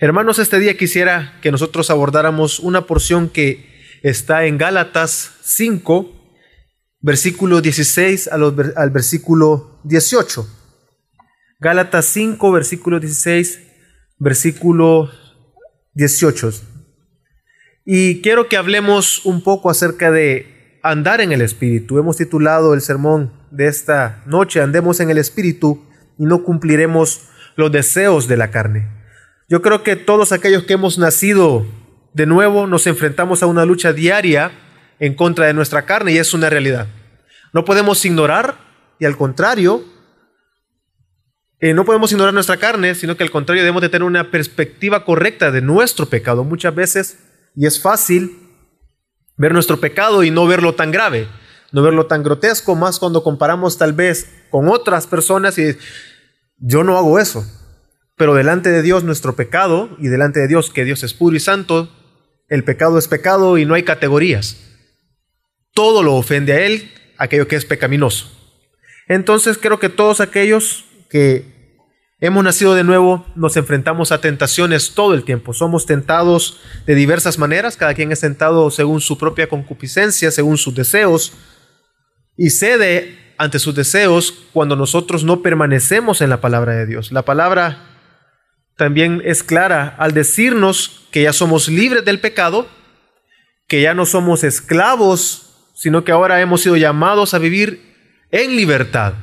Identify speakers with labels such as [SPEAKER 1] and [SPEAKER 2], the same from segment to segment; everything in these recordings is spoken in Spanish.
[SPEAKER 1] Hermanos, este día quisiera que nosotros abordáramos una porción que está en Gálatas 5, versículo 16 al versículo 18. Gálatas 5, versículo 16, versículo 18. Y quiero que hablemos un poco acerca de andar en el Espíritu. Hemos titulado el sermón de esta noche, Andemos en el Espíritu y no cumpliremos los deseos de la carne. Yo creo que todos aquellos que hemos nacido de nuevo nos enfrentamos a una lucha diaria en contra de nuestra carne y es una realidad. No podemos ignorar y al contrario, eh, no podemos ignorar nuestra carne, sino que al contrario debemos de tener una perspectiva correcta de nuestro pecado. Muchas veces, y es fácil ver nuestro pecado y no verlo tan grave, no verlo tan grotesco, más cuando comparamos tal vez con otras personas y yo no hago eso. Pero delante de Dios nuestro pecado y delante de Dios que Dios es puro y santo, el pecado es pecado y no hay categorías. Todo lo ofende a Él, aquello que es pecaminoso. Entonces creo que todos aquellos que hemos nacido de nuevo nos enfrentamos a tentaciones todo el tiempo. Somos tentados de diversas maneras, cada quien es tentado según su propia concupiscencia, según sus deseos, y cede ante sus deseos cuando nosotros no permanecemos en la palabra de Dios. La palabra también es clara al decirnos que ya somos libres del pecado, que ya no somos esclavos, sino que ahora hemos sido llamados a vivir en libertad.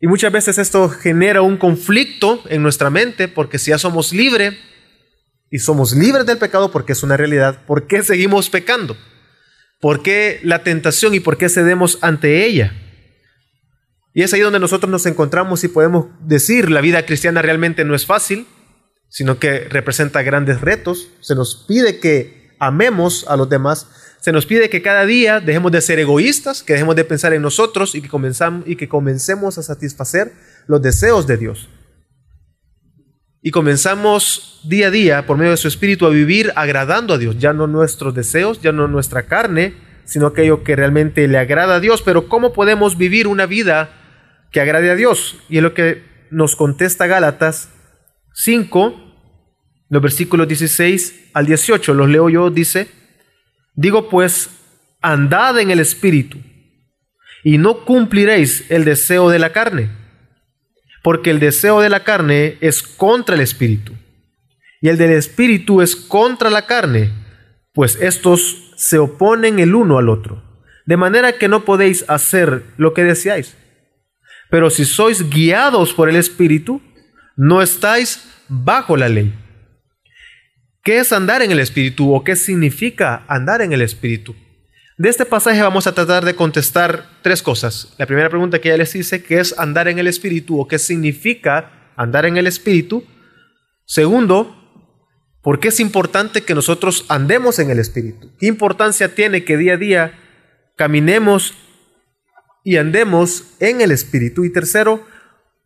[SPEAKER 1] Y muchas veces esto genera un conflicto en nuestra mente, porque si ya somos libres y somos libres del pecado, porque es una realidad, ¿por qué seguimos pecando? ¿Por qué la tentación y por qué cedemos ante ella? Y es ahí donde nosotros nos encontramos y podemos decir, la vida cristiana realmente no es fácil, sino que representa grandes retos. Se nos pide que amemos a los demás, se nos pide que cada día dejemos de ser egoístas, que dejemos de pensar en nosotros y que, comenzamos, y que comencemos a satisfacer los deseos de Dios. Y comenzamos día a día, por medio de su Espíritu, a vivir agradando a Dios, ya no nuestros deseos, ya no nuestra carne, sino aquello que realmente le agrada a Dios. Pero ¿cómo podemos vivir una vida que agrade a Dios. Y es lo que nos contesta Gálatas 5, los versículos 16 al 18. Los leo yo, dice, digo pues, andad en el Espíritu y no cumpliréis el deseo de la carne, porque el deseo de la carne es contra el Espíritu y el del Espíritu es contra la carne, pues estos se oponen el uno al otro, de manera que no podéis hacer lo que deseáis. Pero si sois guiados por el Espíritu, no estáis bajo la ley. ¿Qué es andar en el Espíritu o qué significa andar en el Espíritu? De este pasaje vamos a tratar de contestar tres cosas. La primera pregunta que ya les hice, ¿qué es andar en el Espíritu o qué significa andar en el Espíritu? Segundo, ¿por qué es importante que nosotros andemos en el Espíritu? ¿Qué importancia tiene que día a día caminemos y andemos en el Espíritu. Y tercero,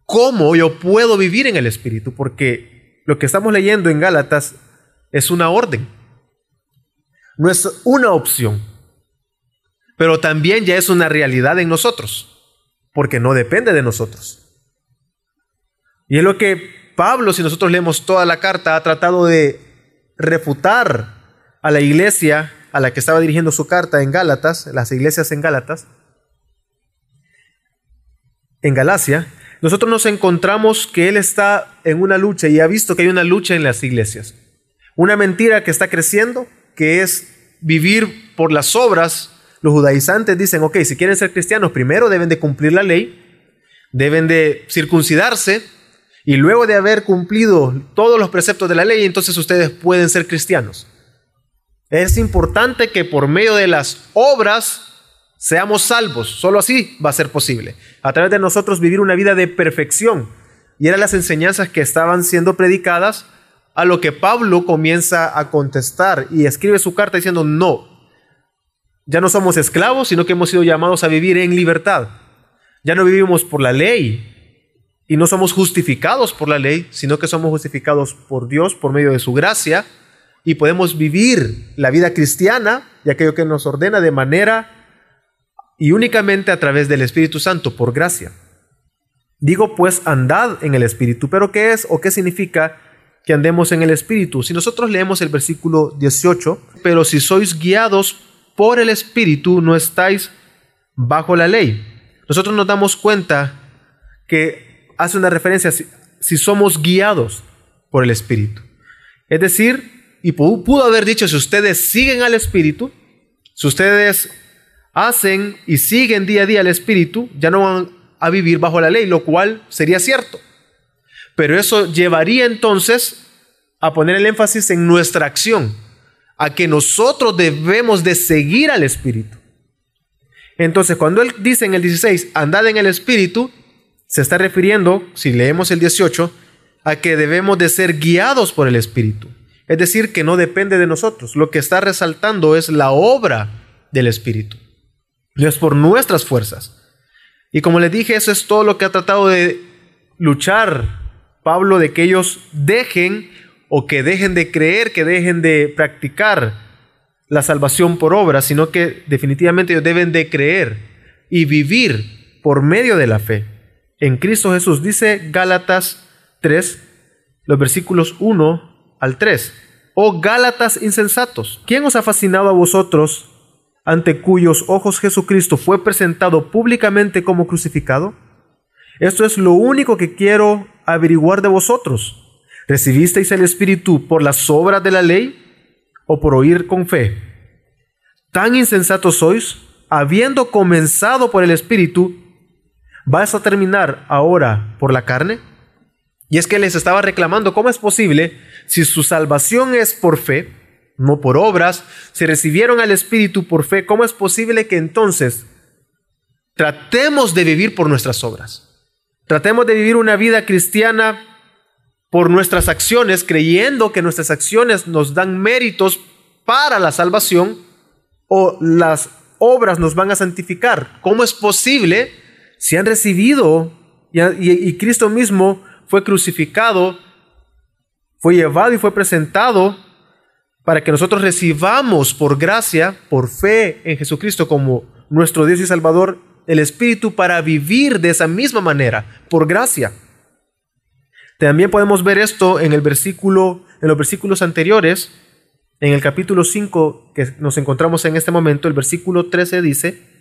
[SPEAKER 1] ¿cómo yo puedo vivir en el Espíritu? Porque lo que estamos leyendo en Gálatas es una orden. No es una opción, pero también ya es una realidad en nosotros, porque no depende de nosotros. Y es lo que Pablo, si nosotros leemos toda la carta, ha tratado de refutar a la iglesia a la que estaba dirigiendo su carta en Gálatas, las iglesias en Gálatas, en Galacia, nosotros nos encontramos que Él está en una lucha y ha visto que hay una lucha en las iglesias. Una mentira que está creciendo, que es vivir por las obras. Los judaizantes dicen, ok, si quieren ser cristianos, primero deben de cumplir la ley, deben de circuncidarse, y luego de haber cumplido todos los preceptos de la ley, entonces ustedes pueden ser cristianos. Es importante que por medio de las obras seamos salvos. Solo así va a ser posible. A través de nosotros vivir una vida de perfección. Y eran las enseñanzas que estaban siendo predicadas a lo que Pablo comienza a contestar y escribe su carta diciendo, no, ya no somos esclavos, sino que hemos sido llamados a vivir en libertad. Ya no vivimos por la ley y no somos justificados por la ley, sino que somos justificados por Dios por medio de su gracia y podemos vivir la vida cristiana y aquello que nos ordena de manera y únicamente a través del Espíritu Santo, por gracia. Digo pues, andad en el Espíritu, pero ¿qué es o qué significa que andemos en el Espíritu. Si nosotros leemos el versículo 18, pero si sois guiados por el Espíritu, no estáis bajo la ley. Nosotros nos damos cuenta que hace una referencia si, si somos guiados por el Espíritu. Es decir, y pudo haber dicho, si ustedes siguen al Espíritu, si ustedes hacen y siguen día a día al Espíritu, ya no van a vivir bajo la ley, lo cual sería cierto. Pero eso llevaría entonces a poner el énfasis en nuestra acción, a que nosotros debemos de seguir al Espíritu. Entonces, cuando él dice en el 16, andad en el Espíritu, se está refiriendo, si leemos el 18, a que debemos de ser guiados por el Espíritu. Es decir, que no depende de nosotros. Lo que está resaltando es la obra del Espíritu. No es por nuestras fuerzas. Y como les dije, eso es todo lo que ha tratado de luchar Pablo de que ellos dejen o que dejen de creer, que dejen de practicar la salvación por obra, sino que definitivamente ellos deben de creer y vivir por medio de la fe. En Cristo Jesús dice Gálatas 3, los versículos 1 al 3. Oh Gálatas insensatos, ¿quién os ha fascinado a vosotros ante cuyos ojos Jesucristo fue presentado públicamente como crucificado? Esto es lo único que quiero averiguar de vosotros. ¿Recibisteis el Espíritu por las obras de la ley o por oír con fe? Tan insensatos sois, habiendo comenzado por el Espíritu, ¿vas a terminar ahora por la carne? Y es que les estaba reclamando, ¿cómo es posible si su salvación es por fe, no por obras, si recibieron al Espíritu por fe, ¿cómo es posible que entonces tratemos de vivir por nuestras obras? Tratemos de vivir una vida cristiana por nuestras acciones, creyendo que nuestras acciones nos dan méritos para la salvación o las obras nos van a santificar. ¿Cómo es posible si han recibido y, Cristo mismo fue crucificado, fue llevado y fue presentado para que nosotros recibamos por gracia, por fe en Jesucristo como nuestro Dios y Salvador, el Espíritu para vivir de esa misma manera, por gracia. También podemos ver esto en el versículo, en los versículos anteriores, en el capítulo 5 que nos encontramos en este momento, el versículo 13 dice,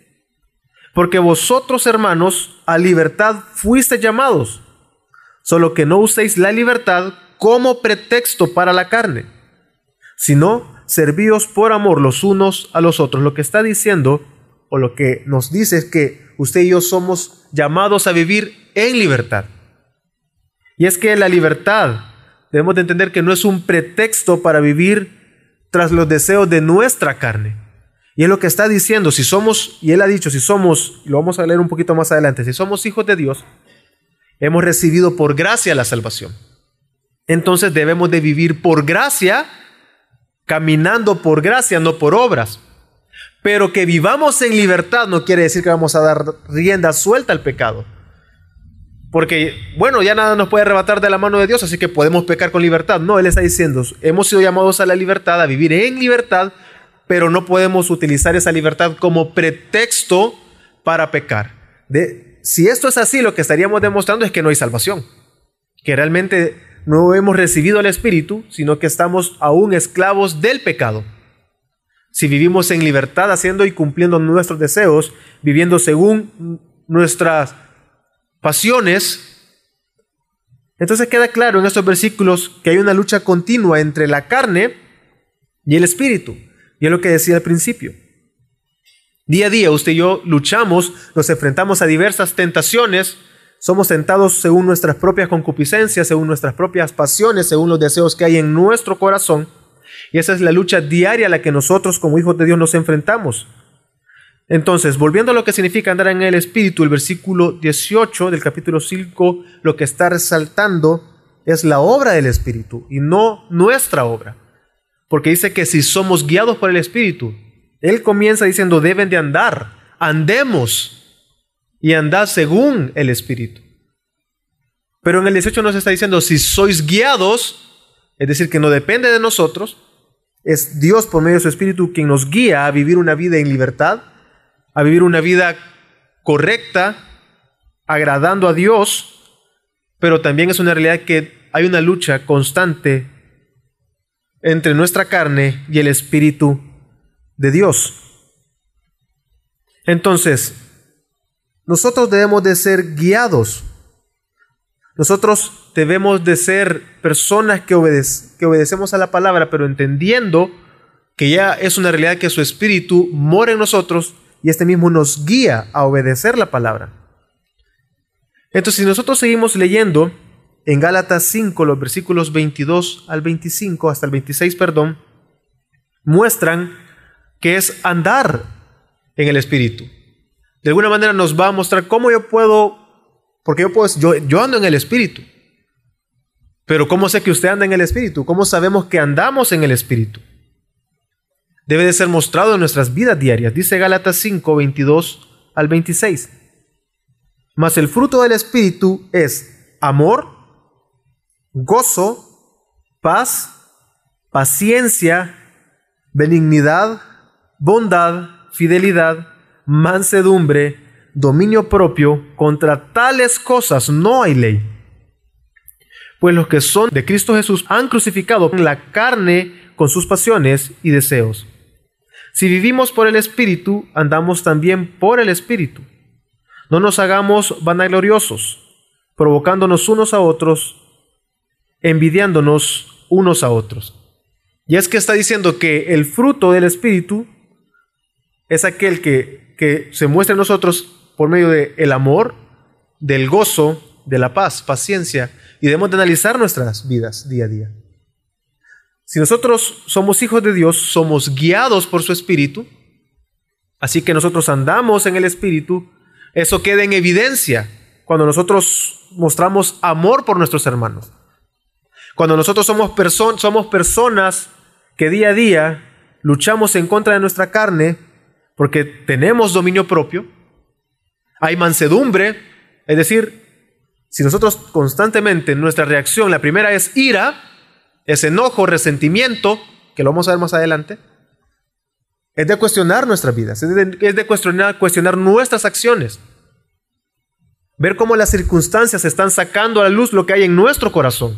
[SPEAKER 1] porque vosotros hermanos a libertad fuiste llamados, solo que no uséis la libertad como pretexto para la carne, sino servíos por amor los unos a los otros. Lo que está diciendo o lo que nos dice es que usted y yo somos llamados a vivir en libertad. Y es que la libertad debemos de entender que no es un pretexto para vivir tras los deseos de nuestra carne. Y es lo que está diciendo, si somos, y él ha dicho, si somos, lo vamos a leer un poquito más adelante, si somos hijos de Dios, hemos recibido por gracia la salvación. Entonces debemos de vivir por gracia, caminando por gracia, no por obras. Pero que vivamos en libertad no quiere decir que vamos a dar rienda suelta al pecado. Porque, bueno, ya nada nos puede arrebatar de la mano de Dios, así que podemos pecar con libertad. No, Él está diciendo, hemos sido llamados a la libertad, a vivir en libertad, pero no podemos utilizar esa libertad como pretexto para pecar. Si esto es así, lo que estaríamos demostrando es que no hay salvación, que realmente no hemos recibido el Espíritu, sino que estamos aún esclavos del pecado si vivimos en libertad haciendo y cumpliendo nuestros deseos, viviendo según nuestras pasiones, entonces queda claro en estos versículos que hay una lucha continua entre la carne y el espíritu. Y es lo que decía al principio. Día a día usted y yo luchamos, nos enfrentamos a diversas tentaciones, somos tentados según nuestras propias concupiscencias, según nuestras propias pasiones, según los deseos que hay en nuestro corazón. Y esa es la lucha diaria a la que nosotros como hijos de Dios nos enfrentamos. Entonces, volviendo a lo que significa andar en el Espíritu, el versículo 18 del capítulo 5 lo que está resaltando es la obra del Espíritu y no nuestra obra. Porque dice que si somos guiados por el Espíritu, Él comienza diciendo deben de andar, andemos y andad según el Espíritu. Pero en el 18 nos está diciendo, si sois guiados, es decir, que no depende de nosotros, es Dios por medio de su Espíritu quien nos guía a vivir una vida en libertad, a vivir una vida correcta, agradando a Dios, pero también es una realidad que hay una lucha constante entre nuestra carne y el Espíritu de Dios. Entonces, nosotros debemos de ser guiados. Nosotros debemos de ser personas que, que obedecemos a la palabra, pero entendiendo que ya es una realidad que su Espíritu mora en nosotros y este mismo nos guía a obedecer la palabra. Entonces, si nosotros seguimos leyendo en Gálatas 5, los versículos 22 al 25, hasta el 26, perdón, muestran que es andar en el Espíritu. De alguna manera nos va a mostrar cómo yo puedo, porque yo, puedo, yo, yo ando en el Espíritu. Pero ¿cómo sé que usted anda en el Espíritu? ¿Cómo sabemos que andamos en el Espíritu? Debe de ser mostrado en nuestras vidas diarias. Dice Gálatas 5, 22 al 26. Mas el fruto del Espíritu es amor, gozo, paz, paciencia, benignidad, bondad, fidelidad, mansedumbre, dominio propio. Contra tales cosas no hay ley. Pues los que son de Cristo Jesús han crucificado la carne con sus pasiones y deseos. Si vivimos por el Espíritu, andamos también por el Espíritu. No nos hagamos vanagloriosos, provocándonos unos a otros, envidiándonos unos a otros. Y es que está diciendo que el fruto del Espíritu es aquel que, que se muestra en nosotros por medio del el amor, del gozo, de la paz, paciencia, y debemos de analizar nuestras vidas día a día. Si nosotros somos hijos de Dios, somos guiados por su Espíritu, así que nosotros andamos en el Espíritu, eso queda en evidencia cuando nosotros mostramos amor por nuestros hermanos. Cuando nosotros somos, personas que día a día luchamos en contra de nuestra carne porque tenemos dominio propio, hay mansedumbre, es decir, si nosotros constantemente nuestra reacción, la primera es ira, es enojo, resentimiento, que lo vamos a ver más adelante, es de cuestionar nuestras vidas, es de, cuestionar nuestras acciones. Ver cómo las circunstancias están sacando a la luz lo que hay en nuestro corazón.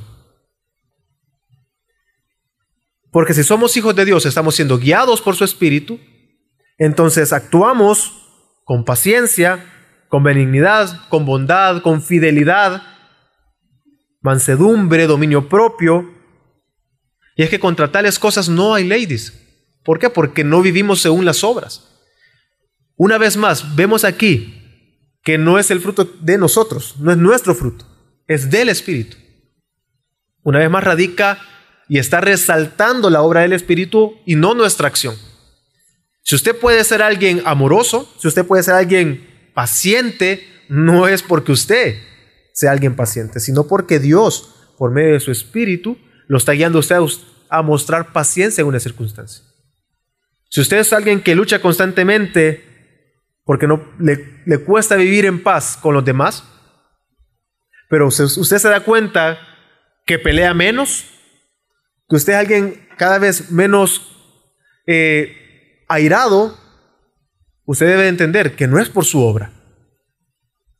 [SPEAKER 1] Porque si somos hijos de Dios, estamos siendo guiados por su Espíritu, entonces actuamos con paciencia, con benignidad, con bondad, con fidelidad, mansedumbre, dominio propio. Y es que contra tales cosas no hay leyes. ¿Por qué? Porque no vivimos según las obras. Una vez más, vemos aquí que no es el fruto de nosotros, no es nuestro fruto, es del Espíritu. Una vez más radica y está resaltando la obra del Espíritu y no nuestra acción. Si usted puede ser alguien amoroso, si usted puede ser alguien paciente, no es porque usted sea alguien paciente, sino porque Dios, por medio de su Espíritu, lo está guiando a usted a mostrar paciencia en una circunstancia. Si usted es alguien que lucha constantemente porque no le, cuesta vivir en paz con los demás, pero usted, usted se da cuenta que pelea menos, que usted es alguien cada vez menos eh, airado, usted debe entender que no es por su obra.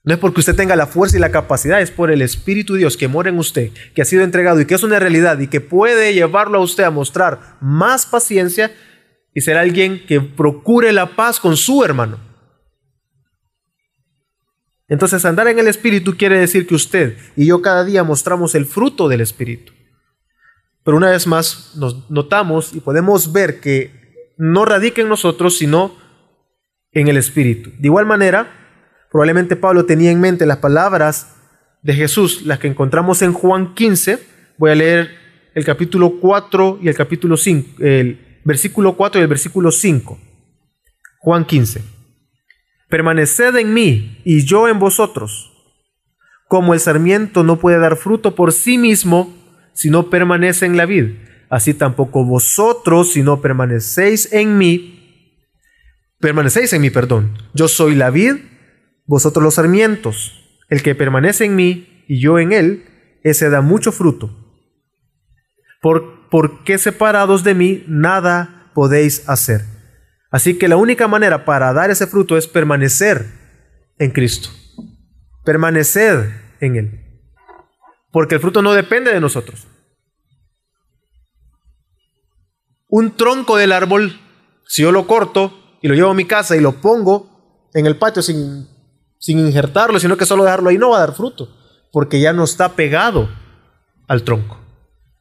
[SPEAKER 1] No es porque usted tenga la fuerza y la capacidad, es por el Espíritu de Dios que mora en usted, que ha sido entregado y que es una realidad y que puede llevarlo a usted a mostrar más paciencia y ser alguien que procure la paz con su hermano. Entonces andar en el Espíritu quiere decir que usted y yo cada día mostramos el fruto del Espíritu. Pero una vez más nos notamos y podemos ver que no radica en nosotros, sino en el Espíritu. De igual manera, probablemente Pablo tenía en mente las palabras de Jesús, las que encontramos en Juan 15. Voy a leer el capítulo 4 y el capítulo 5, el versículo 4 y el versículo 5. Juan 15. Permaneced en mí y yo en vosotros. Como el sarmiento no puede dar fruto por sí mismo, si no permanece en la vid. Así tampoco vosotros, si no permanecéis en mí, permanecéis en mí, perdón. Yo soy la vid, vosotros los sarmientos. El que permanece en mí y yo en él, ese da mucho fruto. Por, porque separados de mí nada podéis hacer. Así que la única manera para dar ese fruto es permanecer en Cristo. Permanecer en Él. Porque el fruto no depende de nosotros. Un tronco del árbol, si yo lo corto y lo llevo a mi casa y lo pongo en el patio sin, sin injertarlo, sino que solo dejarlo ahí, no va a dar fruto, porque ya no está pegado al tronco,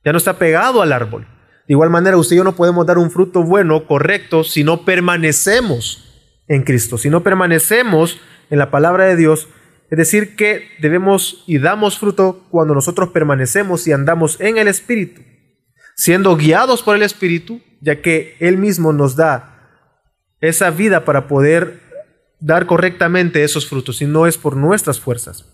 [SPEAKER 1] ya no está pegado al árbol. De igual manera, usted y yo no podemos dar un fruto bueno, correcto, si no permanecemos en Cristo, si no permanecemos en la palabra de Dios. Es decir, que debemos y damos fruto cuando nosotros permanecemos y andamos en el Espíritu, siendo guiados por el Espíritu, ya que Él mismo nos da esa vida para poder dar correctamente esos frutos, y no es por nuestras fuerzas.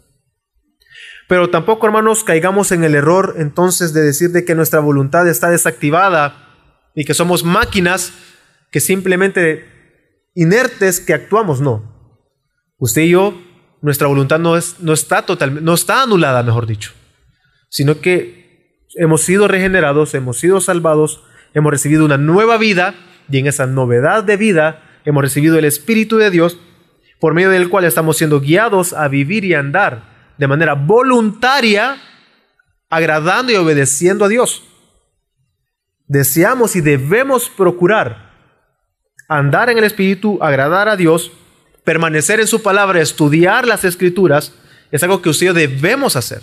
[SPEAKER 1] Pero tampoco, hermanos, caigamos en el error entonces de decir de que nuestra voluntad está desactivada y que somos máquinas que simplemente inertes que actuamos. No. Usted y yo, nuestra voluntad no, es, no está no está anulada, mejor dicho, sino que hemos sido regenerados, hemos sido salvados, hemos recibido una nueva vida y en esa novedad de vida hemos recibido el Espíritu de Dios por medio del cual estamos siendo guiados a vivir y andar de manera voluntaria, agradando y obedeciendo a Dios. Deseamos y debemos procurar andar en el Espíritu, agradar a Dios, permanecer en su palabra, estudiar las escrituras, es algo que usted debemos hacer.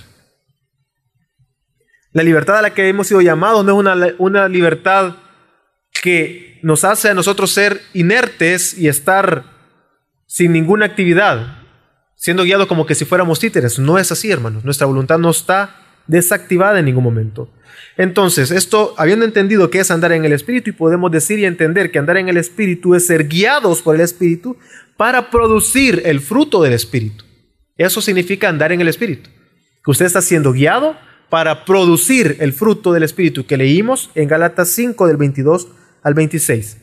[SPEAKER 1] La libertad a la que hemos sido llamados no es una, una libertad que nos hace a nosotros ser inertes y estar sin ninguna actividad siendo guiado como que si fuéramos títeres. No es así, hermanos. Nuestra voluntad no está desactivada en ningún momento. Entonces, esto, habiendo entendido que es andar en el Espíritu, y podemos decir y entender que andar en el Espíritu es ser guiados por el Espíritu para producir el fruto del Espíritu. Eso significa andar en el Espíritu. Que usted está siendo guiado para producir el fruto del Espíritu que leímos en Galatas 5 del 22 al 26.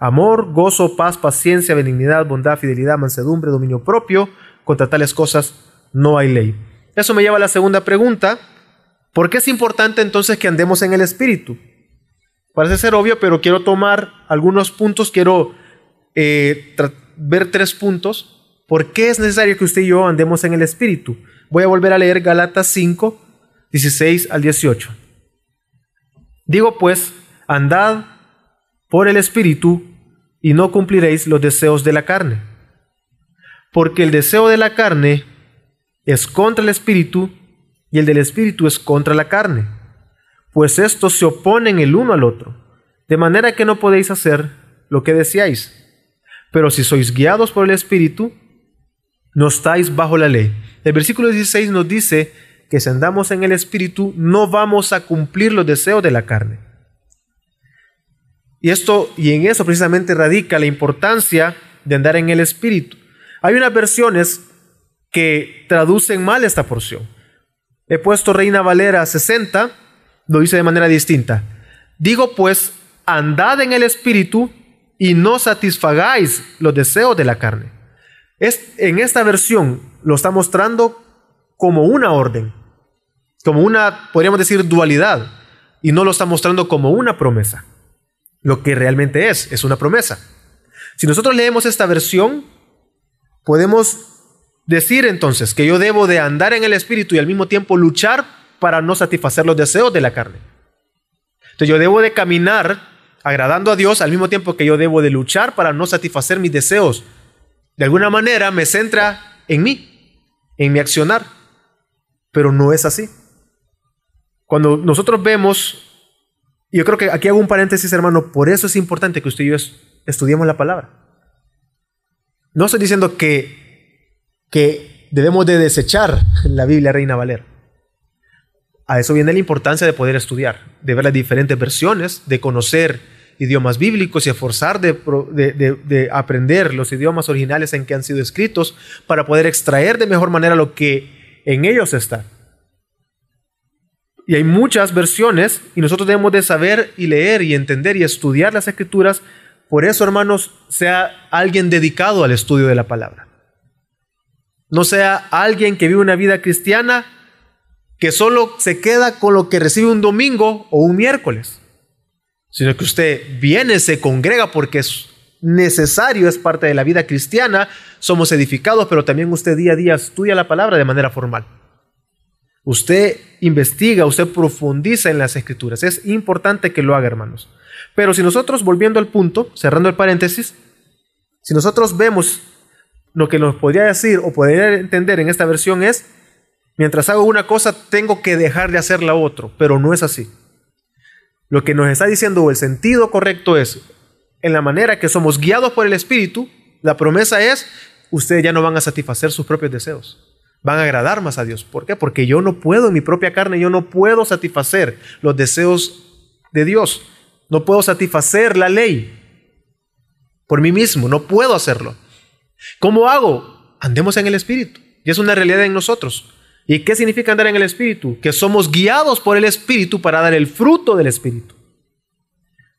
[SPEAKER 1] Amor, gozo, paz, paciencia, benignidad, bondad, fidelidad, mansedumbre, dominio propio. Contra tales cosas no hay ley. Eso me lleva a la segunda pregunta. ¿Por qué es importante entonces que andemos en el Espíritu? Parece ser obvio, pero quiero tomar algunos puntos, quiero eh, ver tres puntos. ¿Por qué es necesario que usted y yo andemos en el Espíritu? Voy a volver a leer Galatas 5, 16 al 18. Digo pues, andad por el Espíritu y no cumpliréis los deseos de la carne. Porque el deseo de la carne es contra el Espíritu y el del Espíritu es contra la carne. Pues estos se oponen el uno al otro, de manera que no podéis hacer lo que deseáis. Pero si sois guiados por el Espíritu, no estáis bajo la ley. El versículo 16 nos dice que si andamos en el Espíritu no vamos a cumplir los deseos de la carne. Y esto y en eso precisamente radica la importancia de andar en el espíritu. Hay unas versiones que traducen mal esta porción. He puesto Reina Valera 60, lo dice de manera distinta. Digo pues, andad en el espíritu y no satisfagáis los deseos de la carne. Es, en esta versión lo está mostrando como una orden, como una, podríamos decir, dualidad, y no lo está mostrando como una promesa lo que realmente es, es una promesa. Si nosotros leemos esta versión, podemos decir entonces que yo debo de andar en el Espíritu y al mismo tiempo luchar para no satisfacer los deseos de la carne. Entonces yo debo de caminar agradando a Dios al mismo tiempo que yo debo de luchar para no satisfacer mis deseos. De alguna manera me centra en mí, en mi accionar, pero no es así. Cuando nosotros vemos yo creo que aquí hago un paréntesis, hermano, por eso es importante que usted y yo estudiemos la palabra. No estoy diciendo que, que debemos de desechar la Biblia Reina Valera. A eso viene la importancia de poder estudiar, de ver las diferentes versiones, de conocer idiomas bíblicos y esforzar de, de, aprender los idiomas originales en que han sido escritos para poder extraer de mejor manera lo que en ellos está. Y hay muchas versiones y nosotros debemos de saber y leer y entender y estudiar las escrituras. Por eso, hermanos, sea alguien dedicado al estudio de la palabra. No sea alguien que vive una vida cristiana que solo se queda con lo que recibe un domingo o un miércoles, sino que usted viene, se congrega porque es necesario, es parte de la vida cristiana, somos edificados, pero también usted día a día estudia la palabra de manera formal. Usted investiga, usted profundiza en las escrituras. Es importante que lo haga, hermanos. Pero si nosotros, volviendo al punto, cerrando el paréntesis, si nosotros vemos lo que nos podría decir o podría entender en esta versión es, mientras hago una cosa, tengo que dejar de hacer la otra, pero no es así. Lo que nos está diciendo el sentido correcto es, en la manera que somos guiados por el Espíritu, la promesa es, ustedes ya no van a satisfacer sus propios deseos. Van a agradar más a Dios. ¿Por qué? Porque yo no puedo en mi propia carne, yo no puedo satisfacer los deseos de Dios. No puedo satisfacer la ley por mí mismo, no puedo hacerlo. ¿Cómo hago? Andemos en el Espíritu. Y es una realidad en nosotros. ¿Y qué significa andar en el Espíritu? Que somos guiados por el Espíritu para dar el fruto del Espíritu.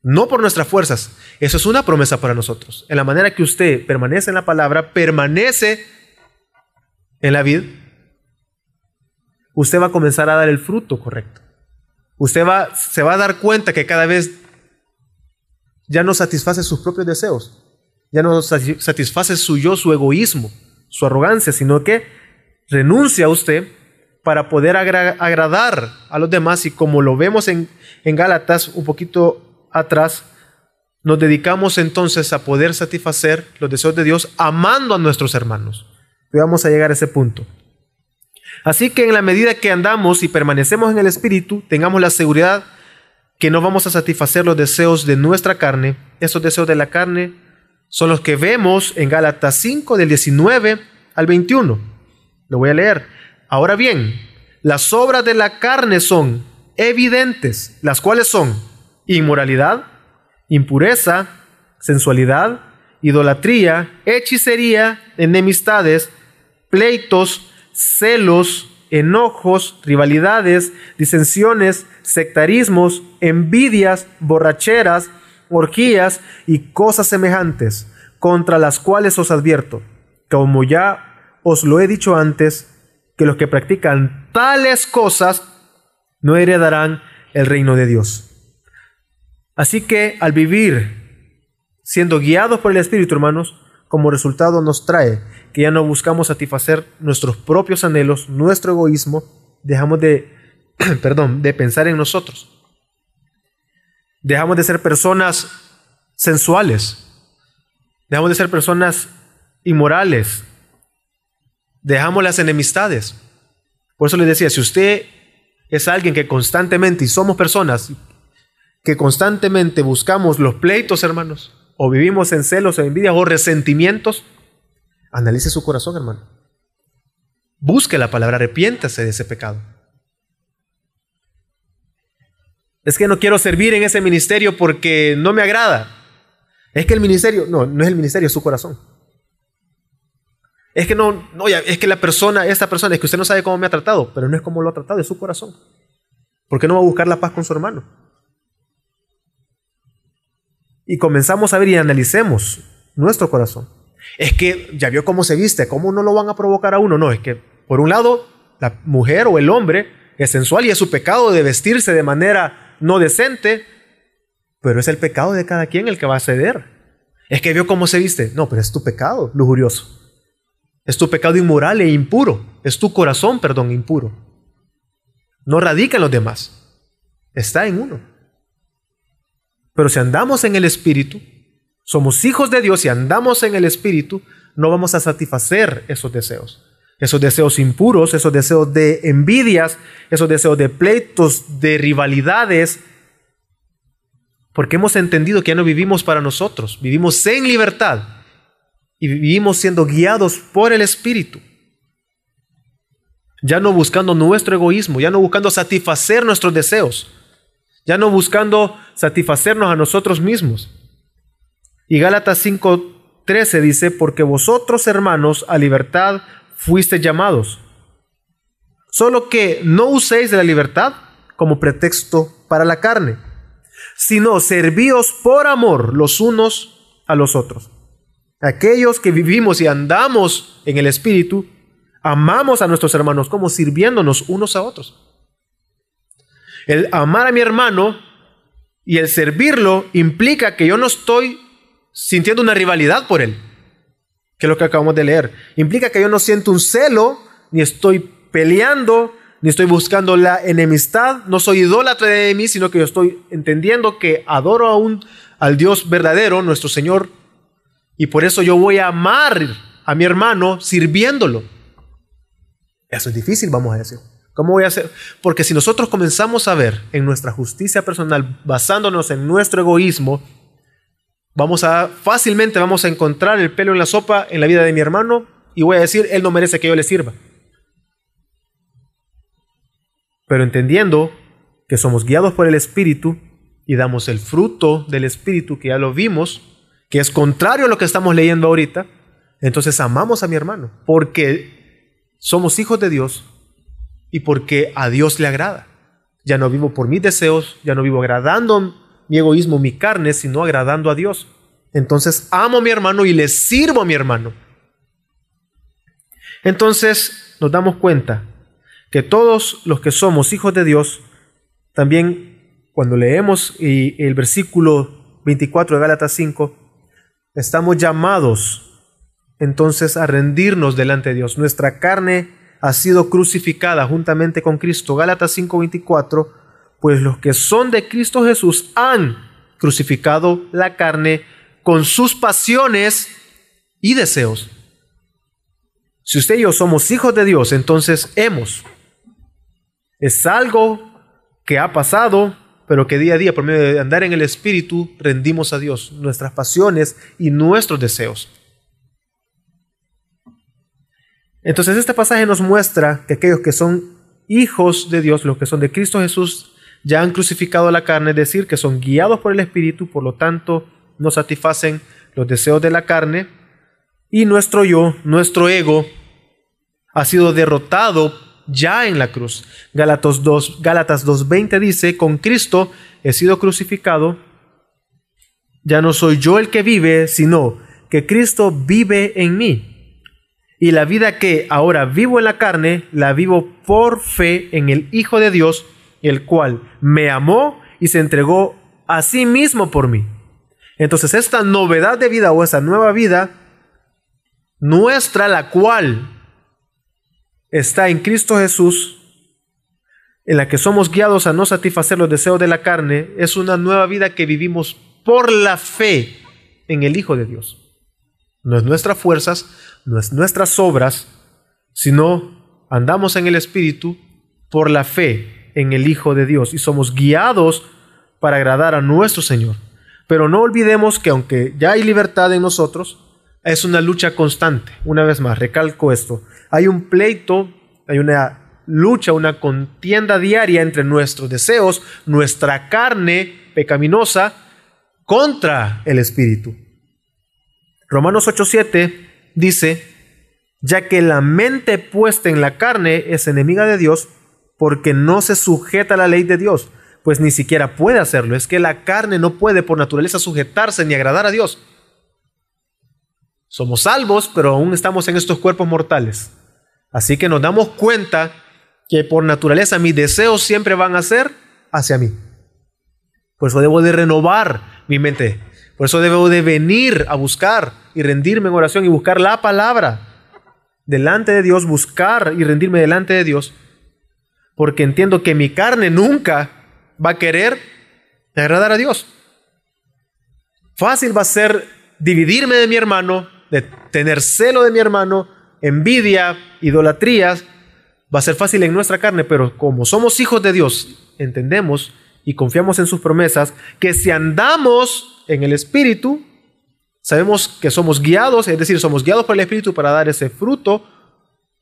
[SPEAKER 1] No por nuestras fuerzas. Eso es una promesa para nosotros. En la manera que usted permanece en la palabra, permanece en la vida, usted va a comenzar a dar el fruto correcto. Usted va, se va a dar cuenta que cada vez ya no satisface sus propios deseos, ya no satisface su yo, su egoísmo, su arrogancia, sino que renuncia a usted para poder agradar a los demás y como lo vemos en, en Gálatas un poquito atrás, nos dedicamos entonces a poder satisfacer los deseos de Dios amando a nuestros hermanos. Y vamos a llegar a ese punto. Así que en la medida que andamos y permanecemos en el Espíritu, tengamos la seguridad que no vamos a satisfacer los deseos de nuestra carne. Esos deseos de la carne son los que vemos en Gálatas 5 del 19 al 21. Lo voy a leer. Ahora bien, las obras de la carne son evidentes, las cuales son inmoralidad, impureza, sensualidad, idolatría, hechicería, enemistades, pleitos, celos, enojos, rivalidades, disensiones, sectarismos, envidias, borracheras, orgías y cosas semejantes, contra las cuales os advierto, como ya os lo he dicho antes, que los que practican tales cosas no heredarán el reino de Dios. Así que al vivir siendo guiados por el Espíritu, hermanos, como resultado nos trae que ya no buscamos satisfacer nuestros propios anhelos, nuestro egoísmo, dejamos de, perdón, de pensar en nosotros. Dejamos de ser personas sensuales. Dejamos de ser personas inmorales. Dejamos las enemistades. Por eso les decía, si usted es alguien que constantemente, y somos personas que constantemente buscamos los pleitos, hermanos, o vivimos en celos o envidias o resentimientos, analice su corazón, hermano. Busque la palabra, arrepiéntase de ese pecado. Es que no quiero servir en ese ministerio porque no me agrada. Es que el ministerio, no, no es el ministerio, es su corazón. Es que no, no, es que la persona, esta persona, es que usted no sabe cómo me ha tratado, pero no es como lo ha tratado, es su corazón. ¿Por qué no va a buscar la paz con su hermano? y comenzamos a ver y analicemos nuestro corazón. Es que ya vio cómo se viste, cómo no lo van a provocar a uno. No, es que por un lado, la mujer o el hombre es sensual y es su pecado de vestirse de manera no decente, pero es el pecado de cada quien el que va a ceder. Es que vio cómo se viste. No, pero es tu pecado lujurioso. Es tu pecado inmoral e impuro. Es tu corazón, perdón, impuro. No radica en los demás. Está en uno. Pero si andamos en el Espíritu, somos hijos de Dios y andamos en el Espíritu, no vamos a satisfacer esos deseos. Esos deseos impuros, esos deseos de envidias, esos deseos de pleitos, de rivalidades, porque hemos entendido que ya no vivimos para nosotros, vivimos en libertad y vivimos siendo guiados por el Espíritu. Ya no buscando nuestro egoísmo, ya no buscando satisfacer nuestros deseos, ya no buscando satisfacernos a nosotros mismos. Y Gálatas 5:13 dice, porque vosotros hermanos a libertad fuiste llamados, solo que no uséis de la libertad como pretexto para la carne, sino servíos por amor los unos a los otros. Aquellos que vivimos y andamos en el Espíritu, amamos a nuestros hermanos como sirviéndonos unos a otros. El amar a mi hermano y el servirlo implica que yo no estoy sintiendo una rivalidad por él, que es lo que acabamos de leer. Implica que yo no siento un celo, ni estoy peleando, ni estoy buscando la enemistad, no soy idólatra de mí, sino que yo estoy entendiendo que adoro a un, al Dios verdadero, nuestro Señor, y por eso yo voy a amar a mi hermano sirviéndolo. Eso es difícil, vamos a decir. ¿Cómo voy a hacer? Porque si nosotros comenzamos a ver en nuestra justicia personal, basándonos en nuestro egoísmo, vamos a fácilmente vamos a encontrar el pelo en la sopa en la vida de mi hermano y voy a decir, él no merece que yo le sirva pero entendiendo que somos guiados por el Espíritu y damos el fruto del Espíritu, que ya lo vimos, que es contrario a lo que estamos leyendo ahorita, entonces amamos a mi hermano, porque somos hijos de Dios y porque a Dios le agrada. Ya no vivo por mis deseos, ya no vivo agradando mi egoísmo, mi carne, sino agradando a Dios. Entonces amo a mi hermano y le sirvo a mi hermano. Entonces nos damos cuenta que todos los que somos hijos de Dios, también cuando leemos el versículo 24 de Gálatas 5, estamos llamados entonces a rendirnos delante de Dios. Nuestra carne ha sido crucificada juntamente con Cristo. Gálatas 5:24, pues los que son de Cristo Jesús han crucificado la carne con sus pasiones y deseos. Si usted y yo somos hijos de Dios, entonces hemos es algo que ha pasado, pero que día a día, por medio de andar en el Espíritu, rendimos a Dios nuestras pasiones y nuestros deseos. Entonces este pasaje nos muestra que aquellos que son hijos de Dios, los que son de Cristo Jesús, ya han crucificado la carne, es decir, que son guiados por el Espíritu, por lo tanto no satisfacen los deseos de la carne, y nuestro yo, nuestro ego, ha sido derrotado ya en la cruz. Gálatas 2, Gálatas 2.20 dice, con Cristo he sido crucificado, ya no soy yo el que vive, sino que Cristo vive en mí. Y la vida que ahora vivo en la carne, la vivo por fe en el Hijo de Dios, el cual me amó y se entregó a sí mismo por mí. Entonces esta novedad de vida o esa nueva vida nuestra, la cual está en Cristo Jesús, en la que somos guiados a no satisfacer los deseos de la carne, es una nueva vida que vivimos por la fe en el Hijo de Dios. No es nuestras fuerzas, no es nuestras obras, sino andamos en el Espíritu por la fe en el Hijo de Dios y somos guiados para agradar a nuestro Señor. Pero no olvidemos que aunque ya hay libertad en nosotros, es una lucha constante. Una vez más, recalco esto. Hay un pleito, hay una lucha, una contienda diaria entre nuestros deseos, nuestra carne pecaminosa, contra el Espíritu. Romanos 8:7 dice, ya que la mente puesta en la carne es enemiga de Dios, porque no se sujeta a la ley de Dios, pues ni siquiera puede hacerlo. Es que la carne no puede por naturaleza sujetarse ni agradar a Dios. Somos salvos, pero aún estamos en estos cuerpos mortales. Así que nos damos cuenta que por naturaleza mis deseos siempre van a ser hacia mí. Por eso debo de renovar mi mente. Por eso debo de venir a buscar y rendirme en oración y buscar la palabra delante de Dios, buscar y rendirme delante de Dios. Porque entiendo que mi carne nunca va a querer agradar a Dios. Fácil va a ser dividirme de mi hermano, de tener celo de mi hermano, envidia, idolatrías, va a ser fácil en nuestra carne, pero como somos hijos de Dios, entendemos y confiamos en sus promesas, que si andamos en el Espíritu, sabemos que somos guiados, es decir, somos guiados por el Espíritu para dar ese fruto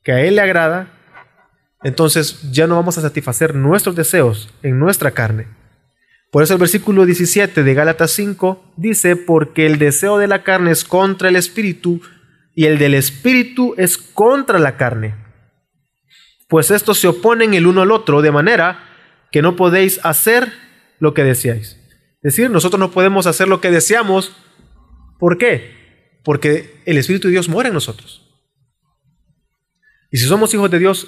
[SPEAKER 1] que a Él le agrada, entonces ya no vamos a satisfacer nuestros deseos en nuestra carne. Por eso el versículo 17 de Gálatas 5 dice, porque el deseo de la carne es contra el espíritu y el del espíritu es contra la carne. Pues estos se oponen el uno al otro de manera que no podéis hacer lo que deseáis. Es decir, nosotros no podemos hacer lo que deseamos. ¿Por qué? Porque el Espíritu de Dios mora en nosotros. Y si somos hijos de Dios,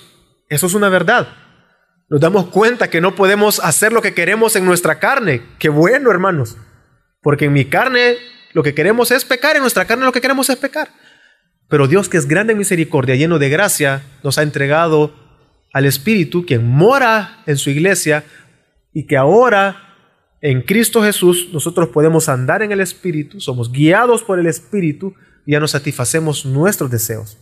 [SPEAKER 1] eso es una verdad nos damos cuenta que no podemos hacer lo que queremos en nuestra carne. Qué bueno, hermanos. Porque en mi carne lo que queremos es pecar, en nuestra carne lo que queremos es pecar. Pero Dios, que es grande en misericordia, lleno de gracia, nos ha entregado al Espíritu, quien mora en su iglesia y que ahora en Cristo Jesús nosotros podemos andar en el Espíritu, somos guiados por el Espíritu y ya nos satisfacemos nuestros deseos.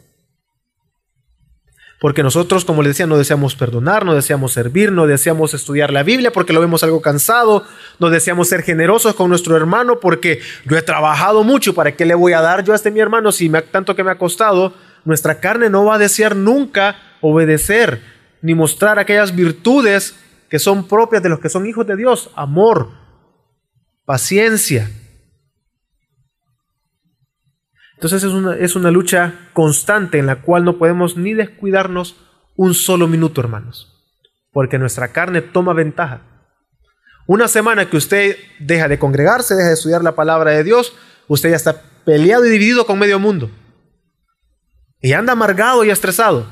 [SPEAKER 1] Porque nosotros, como les decía, no deseamos perdonar, no deseamos servir, no deseamos estudiar la Biblia porque lo vemos algo cansado, no deseamos ser generosos con nuestro hermano porque yo he trabajado mucho, ¿para qué le voy a dar yo a este mi hermano si me, tanto que me ha costado? Nuestra carne no va a desear nunca obedecer ni mostrar aquellas virtudes que son propias de los que son hijos de Dios, amor, paciencia. Entonces es una, es una lucha constante en la cual no podemos ni descuidarnos un solo minuto, hermanos, porque nuestra carne toma ventaja. Una semana que usted deja de congregarse, deja de estudiar la palabra de Dios, usted ya está peleado y dividido con medio mundo. Y anda amargado y estresado.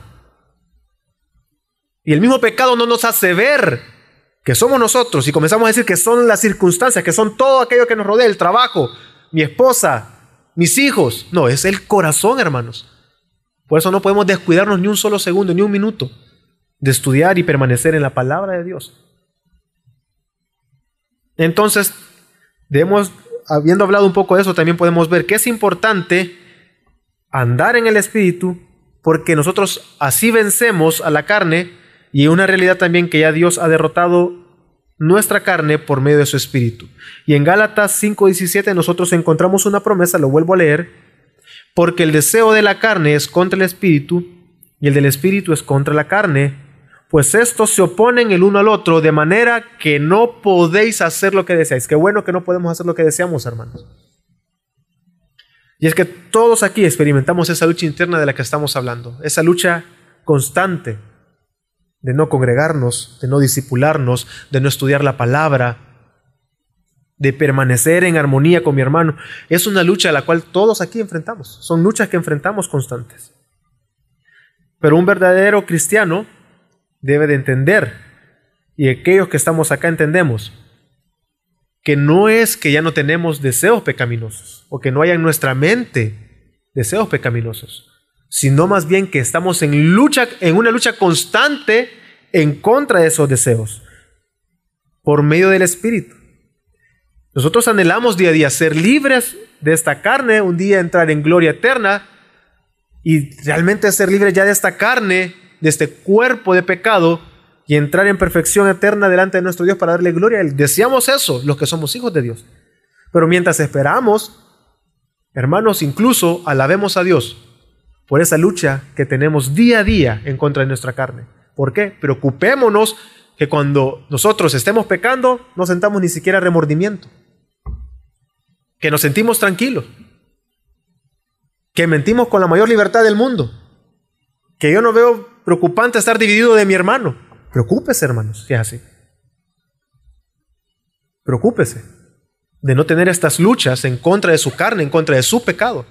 [SPEAKER 1] Y el mismo pecado no nos hace ver que somos nosotros y comenzamos a decir que son las circunstancias, que son todo aquello que nos rodea, el trabajo, mi esposa, mis hijos. No, es el corazón, hermanos. Por eso no podemos descuidarnos ni un solo segundo, ni un minuto de estudiar y permanecer en la palabra de Dios. Entonces, debemos, habiendo hablado un poco de eso, también podemos ver que es importante andar en el Espíritu, porque nosotros así vencemos a la carne y una realidad también que ya Dios ha derrotado nuestra carne por medio de su Espíritu. Y en Gálatas 5:17 nosotros encontramos una promesa, lo vuelvo a leer, porque el deseo de la carne es contra el Espíritu y el del Espíritu es contra la carne, pues estos se oponen el uno al otro de manera que no podéis hacer lo que deseáis. Qué bueno que no podemos hacer lo que deseamos, hermanos. Y es que todos aquí experimentamos esa lucha interna de la que estamos hablando, esa lucha constante de no congregarnos, de no disipularnos, de no estudiar la palabra, de permanecer en armonía con mi hermano. Es una lucha a la cual todos aquí enfrentamos. Son luchas que enfrentamos constantes. Pero un verdadero cristiano debe de entender, y aquellos que estamos acá entendemos, que no es que ya no tenemos deseos pecaminosos o que no haya en nuestra mente deseos pecaminosos sino más bien que estamos en lucha, en una lucha constante en contra de esos deseos, por medio del Espíritu. Nosotros anhelamos día a día ser libres de esta carne, un día entrar en gloria eterna y realmente ser libres ya de esta carne, de este cuerpo de pecado y entrar en perfección eterna delante de nuestro Dios para darle gloria. Deseamos eso, los que somos hijos de Dios. Pero mientras esperamos, hermanos, incluso alabemos a Dios por esa lucha que tenemos día a día en contra de nuestra carne. ¿Por qué? Preocupémonos que cuando nosotros estemos pecando no sentamos ni siquiera remordimiento, que nos sentimos tranquilos, que mentimos con la mayor libertad del mundo, que yo no veo preocupante estar dividido de mi hermano. Preocúpese, hermanos, si es así. Preocúpese de no tener estas luchas en contra de su carne, en contra de su pecado,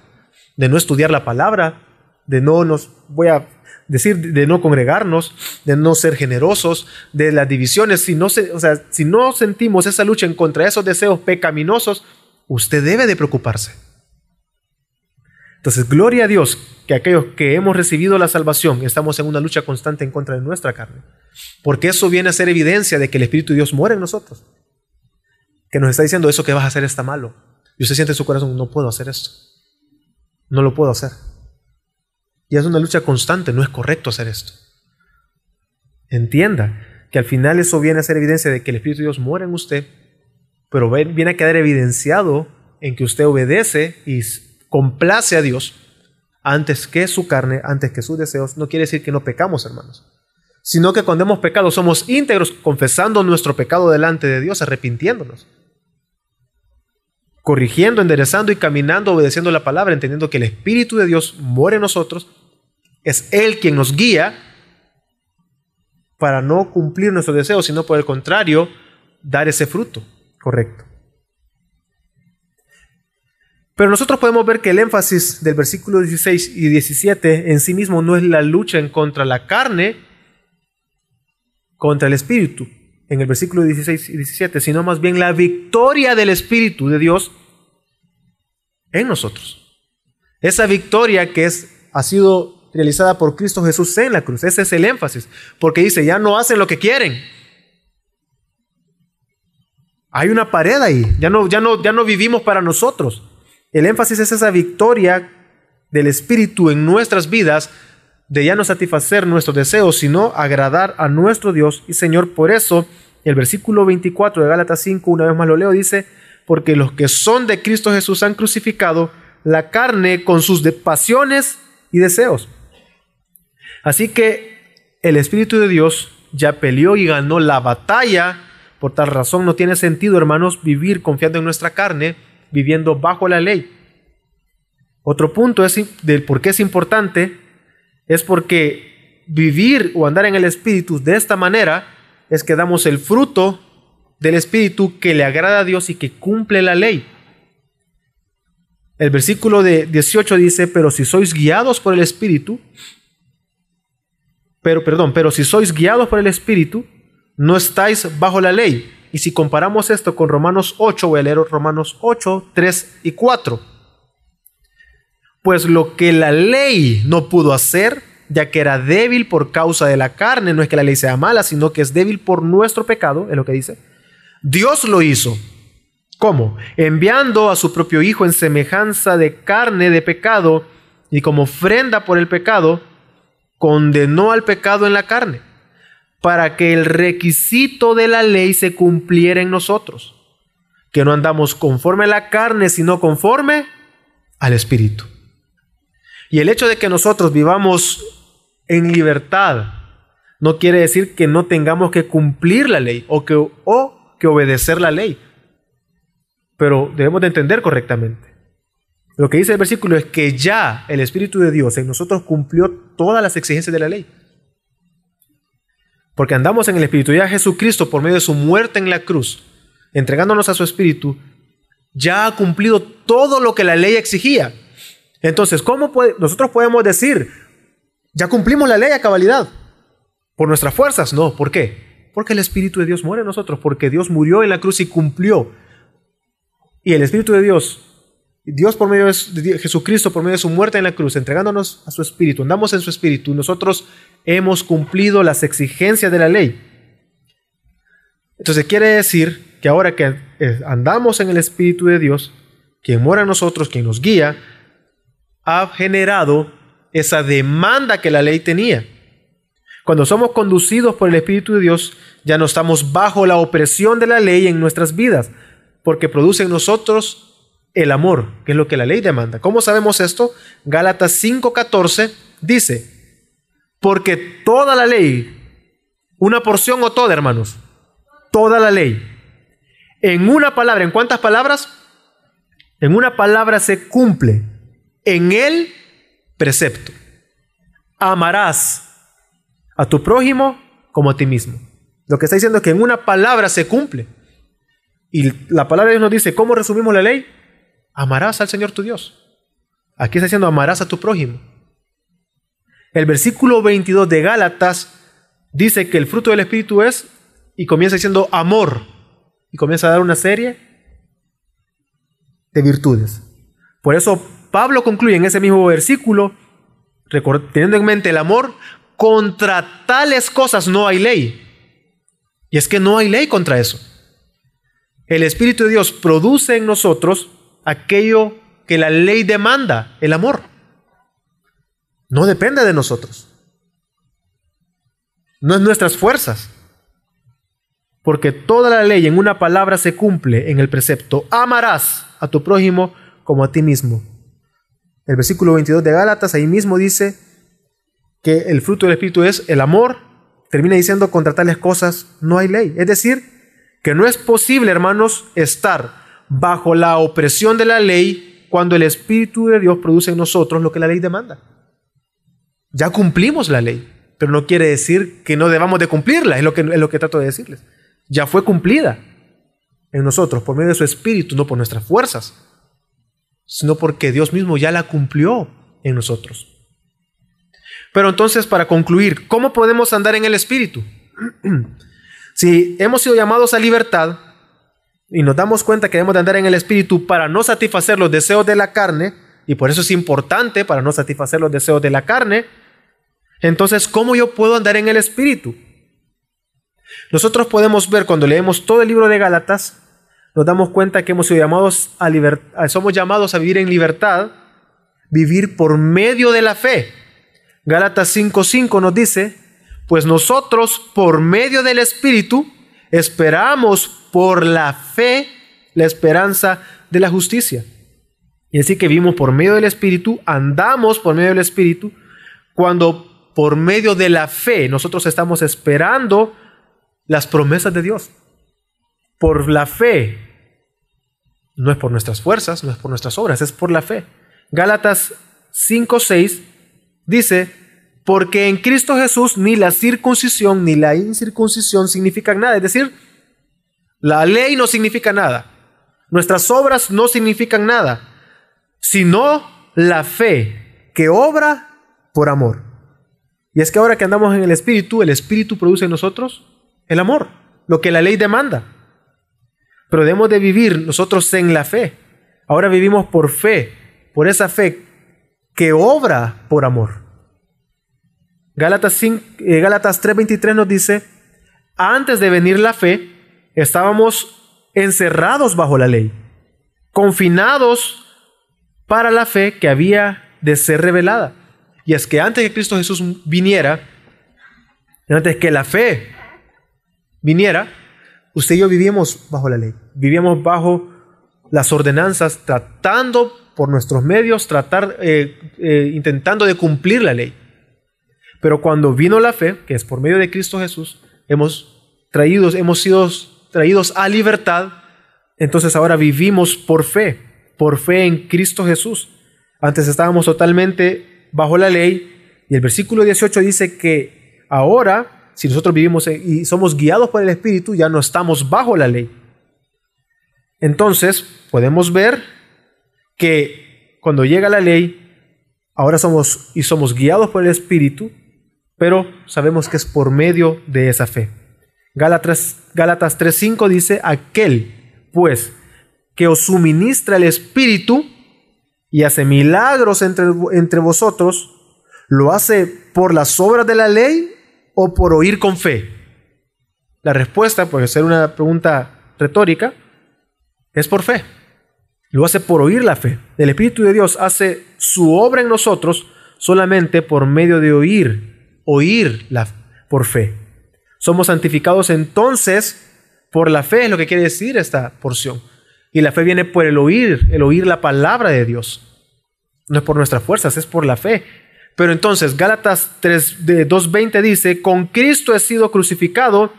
[SPEAKER 1] de no estudiar la palabra, de no nos, voy a decir, de no congregarnos, de no ser generosos, de las divisiones. Si no, se, o sea, si no sentimos esa lucha en contra de esos deseos pecaminosos, usted debe de preocuparse. Entonces, gloria a Dios que aquellos que hemos recibido la salvación estamos en una lucha constante en contra de nuestra carne. Porque eso viene a ser evidencia de que el Espíritu de Dios muere en nosotros. Que nos está diciendo eso que vas a hacer está malo. Y usted siente en su corazón, no puedo hacer esto. No lo puedo hacer. Y es una lucha constante, no es correcto hacer esto. Entienda que al final eso viene a ser evidencia de que el Espíritu de Dios muere en usted, pero viene a quedar evidenciado en que usted obedece y complace a Dios antes que su carne, antes que sus deseos. No quiere decir que no pecamos, hermanos, sino que cuando hemos pecado somos íntegros confesando nuestro pecado delante de Dios, arrepintiéndonos corrigiendo, enderezando y caminando, obedeciendo la palabra, entendiendo que el Espíritu de Dios muere en nosotros, es Él quien nos guía para no cumplir nuestros deseos, sino por el contrario, dar ese fruto correcto. Pero nosotros podemos ver que el énfasis del versículo 16 y 17 en sí mismo no es la lucha contra la carne, contra el espíritu, en el versículo 16 y 17, sino más bien la victoria del Espíritu de Dios en nosotros. Esa victoria que es, ha sido realizada por Cristo Jesús en la cruz. Ese es el énfasis, porque dice, ya no hacen lo que quieren. Hay una pared ahí, ya no, ya no, ya no vivimos para nosotros. El énfasis es esa victoria del Espíritu en nuestras vidas, de ya no satisfacer nuestros deseos, sino agradar a nuestro Dios y Señor. Por eso, el versículo 24 de Gálatas 5, una vez más lo leo, dice, porque los que son de Cristo Jesús han crucificado la carne con sus pasiones y deseos. Así que el Espíritu de Dios ya peleó y ganó la batalla. Por tal razón no tiene sentido, hermanos, vivir confiando en nuestra carne, viviendo bajo la ley. Otro punto es del por qué es importante es porque vivir o andar en el Espíritu de esta manera es que damos el fruto del Espíritu que le agrada a Dios y que cumple la ley. El versículo de 18 dice, pero si sois guiados por el Espíritu, pero perdón, pero si sois guiados por el Espíritu, no estáis bajo la ley. Y si comparamos esto con Romanos 8, voy a leer Romanos 8, 3 y 4. Pues lo que la ley no pudo hacer, ya que era débil por causa de la carne, no es que la ley sea mala, sino que es débil por nuestro pecado, es lo que dice. Dios lo hizo. ¿Cómo? Enviando a su propio Hijo en semejanza de carne de pecado y como ofrenda por el pecado, condenó al pecado en la carne, para que el requisito de la ley se cumpliera en nosotros, que no andamos conforme a la carne, sino conforme al Espíritu. Y el hecho de que nosotros vivamos en libertad no quiere decir que no tengamos que cumplir la ley o que, o que obedecer la ley. Pero debemos de entender correctamente. Lo que dice el versículo es que ya el Espíritu de Dios en nosotros cumplió todas las exigencias de la ley. Porque andamos en el Espíritu. Ya Jesucristo, por medio de su muerte en la cruz, entregándonos a su Espíritu, ya ha cumplido todo lo que la ley exigía. Entonces, ¿cómo nosotros podemos decir, ya cumplimos la ley a cabalidad? ¿Por nuestras fuerzas? No. ¿Por qué? Porque el Espíritu de Dios muere en nosotros, porque Dios murió en la cruz y cumplió. Y el Espíritu de Dios, Dios por medio de Jesucristo, por medio de su muerte en la cruz, entregándonos a su Espíritu, andamos en su Espíritu, nosotros hemos cumplido las exigencias de la ley. Entonces quiere decir que ahora que eh, andamos en el Espíritu de Dios, quien mora en nosotros, quien nos guía, ha generado esa demanda que la ley tenía. Cuando somos conducidos por el Espíritu de Dios, ya no estamos bajo la opresión de la ley en nuestras vidas, porque produce en nosotros el amor, que es lo que la ley demanda. ¿Cómo sabemos esto? Gálatas 5:14 dice, porque toda la ley, una porción o toda, hermanos, toda la ley, en una palabra, ¿en cuántas palabras? En una palabra se cumple en el precepto. Amarás a tu prójimo como a ti mismo. Lo que está diciendo es que en una palabra se cumple. Y la palabra de Dios nos dice, ¿cómo resumimos la ley? Amarás al Señor tu Dios. Aquí está diciendo, amarás a tu prójimo. El versículo 22 de Gálatas dice que el fruto del Espíritu es, y comienza diciendo amor, y comienza a dar una serie de virtudes. Por eso Pablo concluye en ese mismo versículo, teniendo en mente el amor, contra tales cosas no hay ley. Y es que no hay ley contra eso. El Espíritu de Dios produce en nosotros aquello que la ley demanda, el amor. No depende de nosotros. No es nuestras fuerzas. Porque toda la ley en una palabra se cumple en el precepto, amarás a tu prójimo como a ti mismo. El versículo 22 de Gálatas ahí mismo dice que el fruto del Espíritu es el amor. Termina diciendo contra tales cosas no hay ley. Es decir, que no es posible, hermanos, estar bajo la opresión de la ley cuando el Espíritu de Dios produce en nosotros lo que la ley demanda. Ya cumplimos la ley, pero no quiere decir que no debamos de cumplirla, es lo que, es lo que trato de decirles. Ya fue cumplida en nosotros por medio de su Espíritu, no por nuestras fuerzas sino porque Dios mismo ya la cumplió en nosotros. Pero entonces, para concluir, ¿cómo podemos andar en el Espíritu? si hemos sido llamados a libertad y nos damos cuenta que debemos de andar en el Espíritu para no satisfacer los deseos de la carne, y por eso es importante para no satisfacer los deseos de la carne, Entonces, ¿cómo yo puedo andar en el Espíritu? Nosotros podemos ver cuando leemos todo el libro de Gálatas, nos damos cuenta que hemos sido llamados a somos llamados a vivir en libertad, vivir por medio de la fe. Gálatas 5:5 nos dice, pues nosotros por medio del Espíritu esperamos por la fe la esperanza de la justicia. Y así que vivimos por medio del Espíritu, andamos por medio del Espíritu, cuando por medio de la fe nosotros estamos esperando las promesas de Dios. Por la fe. No es por nuestras fuerzas, no es por nuestras obras, es por la fe. Gálatas 5:6 dice, porque en Cristo Jesús ni la circuncisión ni la incircuncisión significan nada. Es decir, la ley no significa nada. Nuestras obras no significan nada, sino la fe que obra por amor. Y es que ahora que andamos en el Espíritu, el Espíritu produce en nosotros el amor, lo que la ley demanda. Pero debemos de vivir nosotros en la fe. Ahora vivimos por fe, por esa fe que obra por amor. Gálatas, eh, Gálatas 3:23 nos dice, antes de venir la fe, estábamos encerrados bajo la ley, confinados para la fe que había de ser revelada. Y es que antes que Cristo Jesús viniera, antes que la fe viniera, usted y yo vivíamos bajo la ley, vivíamos bajo las ordenanzas, tratando por nuestros medios, tratar, eh, eh, intentando de cumplir la ley. Pero cuando vino la fe, que es por medio de Cristo Jesús, hemos traídos, hemos sido traídos a libertad, entonces ahora vivimos por fe, por fe en Cristo Jesús. Antes estábamos totalmente bajo la ley y el versículo 18 dice que ahora si nosotros vivimos y somos guiados por el Espíritu, ya no estamos bajo la ley. Entonces, podemos ver que cuando llega la ley, ahora somos y somos guiados por el Espíritu, pero sabemos que es por medio de esa fe. Gálatas, Gálatas 3.5 dice, aquel, pues, que os suministra el Espíritu y hace milagros entre, entre vosotros, ¿lo hace por las obras de la ley o por oír con fe? La respuesta, puede ser una pregunta retórica, es por fe. Lo hace por oír la fe. El Espíritu de Dios hace su obra en nosotros solamente por medio de oír, oír la, por fe. Somos santificados entonces por la fe, es lo que quiere decir esta porción. Y la fe viene por el oír, el oír la palabra de Dios. No es por nuestras fuerzas, es por la fe. Pero entonces Gálatas 2.20 dice, con Cristo he sido crucificado,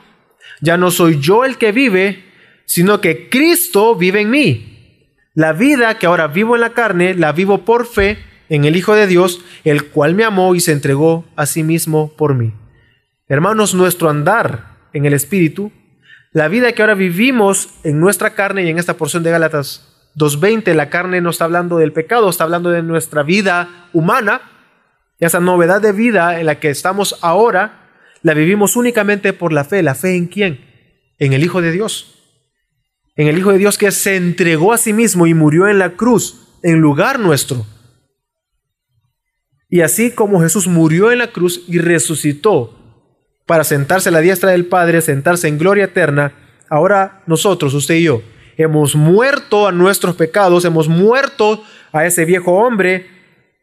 [SPEAKER 1] ya no soy yo el que vive, sino que Cristo vive en mí. La vida que ahora vivo en la carne, la vivo por fe en el Hijo de Dios, el cual me amó y se entregó a sí mismo por mí. Hermanos, nuestro andar en el Espíritu, la vida que ahora vivimos en nuestra carne y en esta porción de Gálatas 2.20, la carne no está hablando del pecado, está hablando de nuestra vida humana, y esa novedad de vida en la que estamos ahora, la vivimos únicamente por la fe. ¿La fe en quién? En el Hijo de Dios. En el Hijo de Dios que se entregó a sí mismo y murió en la cruz en lugar nuestro. Y así como Jesús murió en la cruz y resucitó para sentarse a la diestra del Padre, sentarse en gloria eterna, ahora nosotros, usted y yo, hemos muerto a nuestros pecados, hemos muerto a ese viejo hombre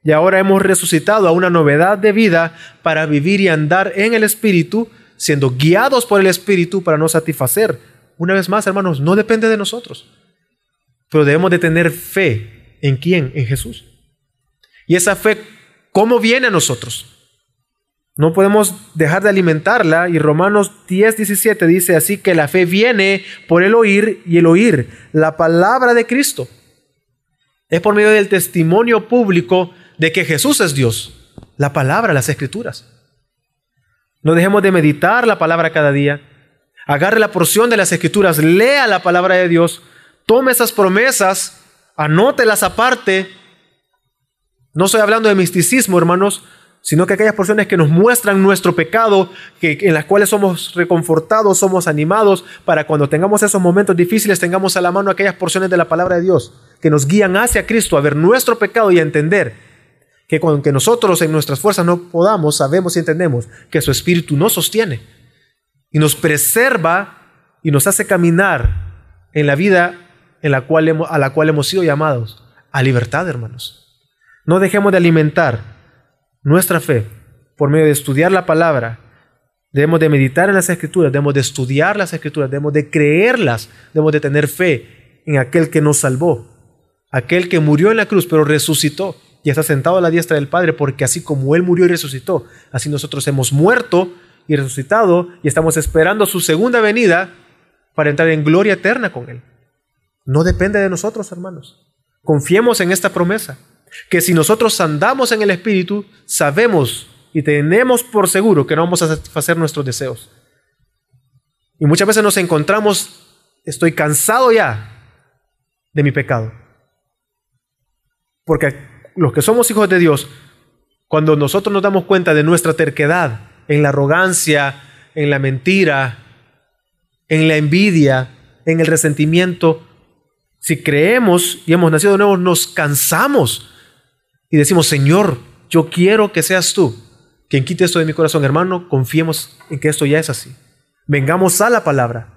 [SPEAKER 1] y ahora hemos resucitado a una novedad de vida para vivir y andar en el Espíritu, siendo guiados por el Espíritu para no satisfacer. Una vez más, hermanos, no depende de nosotros. Pero debemos de tener fe. ¿En quién? En Jesús. Y esa fe, ¿cómo viene a nosotros? No podemos dejar de alimentarla. Y Romanos 10, 17 dice así que la fe viene por el oír y el oír la palabra de Cristo. Es por medio del testimonio público de que Jesús es Dios, la palabra, las escrituras. No dejemos de meditar la palabra cada día. Agarre la porción de las escrituras, lea la palabra de Dios, tome esas promesas, anótelas aparte. No estoy hablando de misticismo, hermanos, sino que aquellas porciones que nos muestran nuestro pecado, que, en las cuales somos reconfortados, somos animados, para cuando tengamos esos momentos difíciles tengamos a la mano aquellas porciones de la palabra de Dios que nos guían hacia Cristo a ver nuestro pecado y a entender Que con que nosotros en nuestras fuerzas no podamos, sabemos y entendemos que su Espíritu nos sostiene y nos preserva y nos hace caminar en la vida a la cual hemos sido llamados a libertad, hermanos. No dejemos de alimentar nuestra fe por medio de estudiar la palabra. Debemos de meditar en las escrituras, debemos de estudiar las escrituras, debemos de creerlas, debemos de tener fe en aquel que nos salvó, aquel que murió en la cruz pero resucitó y está sentado a la diestra del Padre porque así como Él murió y resucitó, así nosotros hemos muerto y resucitado y estamos esperando su segunda venida para entrar en gloria eterna con Él. No depende de nosotros, hermanos. Confiemos en esta promesa, que si nosotros andamos en el Espíritu, sabemos y tenemos por seguro que no vamos a satisfacer nuestros deseos. Y muchas veces nos encontramos, estoy cansado ya de mi pecado. Porque los que somos hijos de Dios, cuando nosotros nos damos cuenta de nuestra terquedad en la arrogancia, en la mentira, en la envidia, en el resentimiento, si creemos y hemos nacido de nuevo, nos cansamos y decimos, Señor, yo quiero que seas tú quien quite esto de mi corazón, hermano, confiemos en que esto ya es así. Vengamos a la palabra,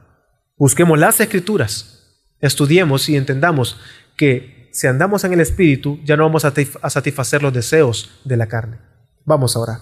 [SPEAKER 1] busquemos las escrituras, estudiemos y entendamos que si andamos en el Espíritu, ya no vamos a satisfacer los deseos de la carne. Vamos a orar.